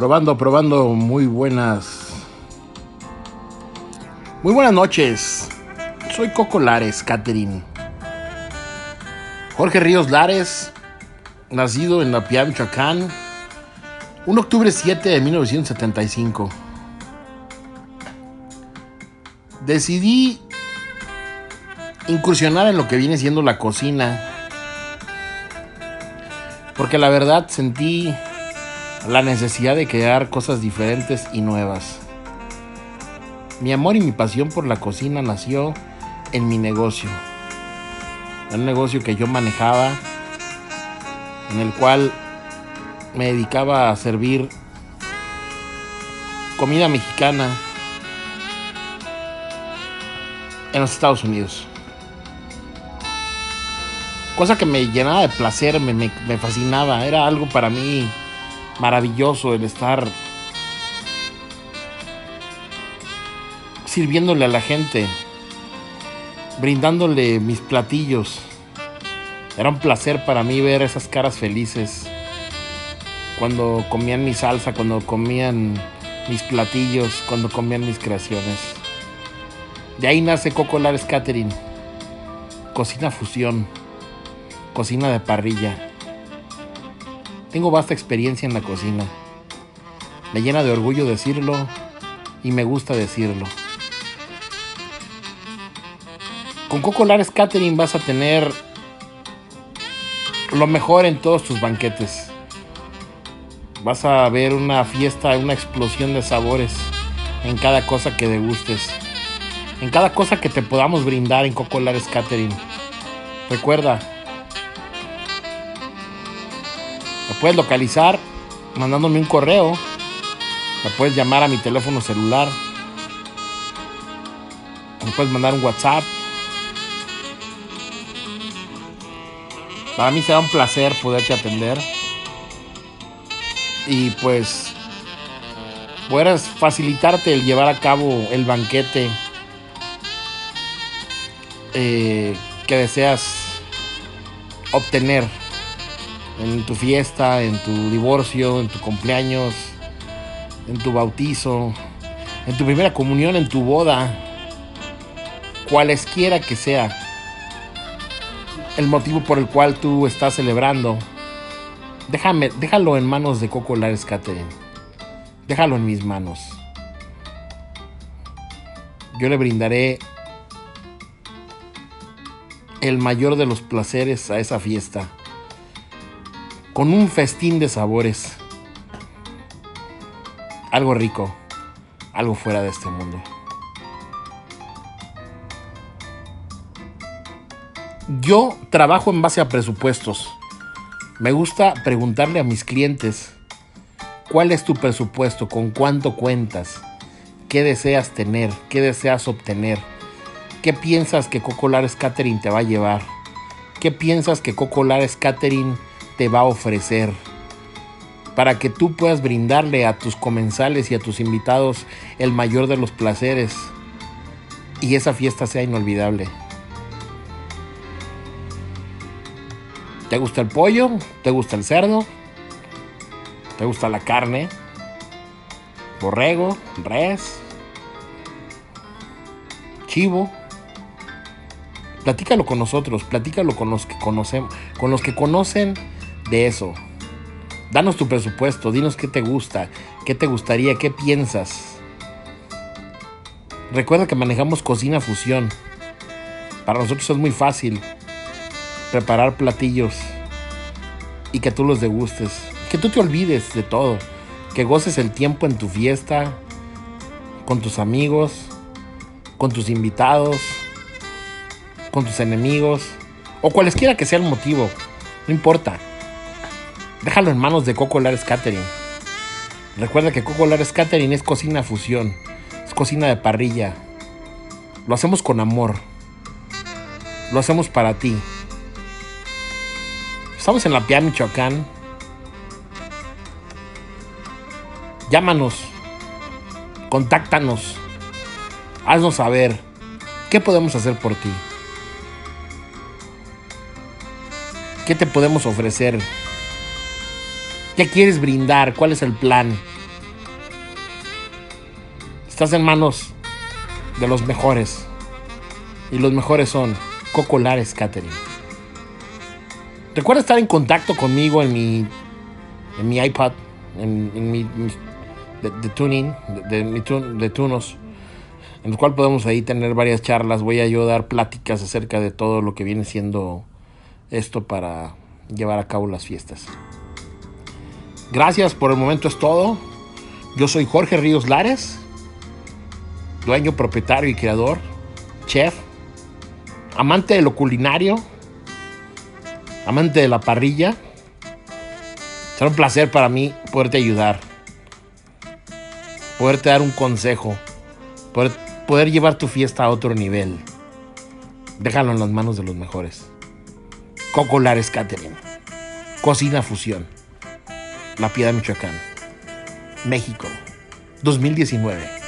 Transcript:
Probando, probando, muy buenas. Muy buenas noches. Soy Coco Lares, Catherine. Jorge Ríos Lares, nacido en La Piedad, Michoacán, 1 octubre 7 de 1975. Decidí incursionar en lo que viene siendo la cocina. Porque la verdad sentí la necesidad de crear cosas diferentes y nuevas. Mi amor y mi pasión por la cocina nació en mi negocio. Un negocio que yo manejaba, en el cual me dedicaba a servir comida mexicana en los Estados Unidos. Cosa que me llenaba de placer, me, me, me fascinaba, era algo para mí maravilloso el estar sirviéndole a la gente, brindándole mis platillos. Era un placer para mí ver esas caras felices cuando comían mi salsa, cuando comían mis platillos, cuando comían mis creaciones. De ahí nace Coco Lares cocina fusión, cocina de parrilla. Tengo vasta experiencia en la cocina. Me llena de orgullo decirlo y me gusta decirlo. Con Coco Lares Catering vas a tener lo mejor en todos tus banquetes. Vas a ver una fiesta, una explosión de sabores en cada cosa que degustes. En cada cosa que te podamos brindar en Coco Lares. Recuerda, me puedes localizar mandándome un correo. Me puedes llamar a mi teléfono celular. Me puedes mandar un WhatsApp. Para mí será un placer poderte atender. Y pues poder facilitarte el llevar a cabo el banquete eh, que deseas obtener en tu fiesta, en tu divorcio, en tu cumpleaños, en tu bautizo, en tu primera comunión, en tu boda, cualesquiera que sea el motivo por el cual tú estás celebrando, déjame, déjalo en manos de Coco Lares Catering. Déjalo en mis manos. Yo le brindaré el mayor de los placeres a esa fiesta. Con un festín de sabores. Algo rico. Algo fuera de este mundo. Yo trabajo en base a presupuestos. Me gusta preguntarle a mis clientes, ¿cuál es tu presupuesto? ¿Con cuánto cuentas? ¿Qué deseas tener? ¿Qué deseas obtener? ¿Qué piensas que Coco Lares te va a llevar? ¿Qué piensas que Coco Lares Catering te va a ofrecer? Para que tú puedas brindarle a tus comensales y a tus invitados el mayor de los placeres y esa fiesta sea inolvidable. ¿Te gusta el pollo? ¿Te gusta el cerdo? ¿Te gusta la carne? ¿Borrego? ¿Res? ¿Chivo? Platícalo con nosotros, platícalo con los que conocemos, con los que conocen de eso. Danos tu presupuesto, dinos qué te gusta, qué te gustaría, qué piensas. Recuerda que manejamos cocina fusión. Para nosotros es muy fácil preparar platillos y que tú los degustes. Que tú te olvides de todo. Que goces el tiempo en tu fiesta, con tus amigos, con tus invitados, con tus enemigos, o cualesquiera que sea el motivo. No importa. Déjalo en manos de Coco Lares Catering. Recuerda que Coco Lares Catering es cocina fusión, es cocina de parrilla. Lo hacemos con amor. Lo hacemos para ti. Estamos en La Piedad, Michoacán. Llámanos. Contáctanos. Haznos saber qué podemos hacer por ti. ¿Qué te podemos ofrecer? ¿Qué quieres brindar? ¿Cuál es el plan? Estás en manos de los mejores. Y los mejores son Cocolares Catering. Recuerda estar en contacto conmigo en mi, en mi iPad, en, mi de, tuning, de, de tunos, en el cual podemos ahí tener varias charlas. Voy a yo dar pláticas acerca de todo lo que viene siendo esto para llevar a cabo las fiestas. Gracias por el momento es todo. Yo soy Jorge Ríos Lares, dueño, propietario y creador, chef, amante de lo culinario, amante de la parrilla. Será un placer para mí poderte ayudar, poderte dar un consejo, poder, poder llevar tu fiesta a otro nivel. Déjalo en las manos de los mejores. Coco Lares Catering. Cocina Fusión. La Piedad, Michoacán. México. 2019.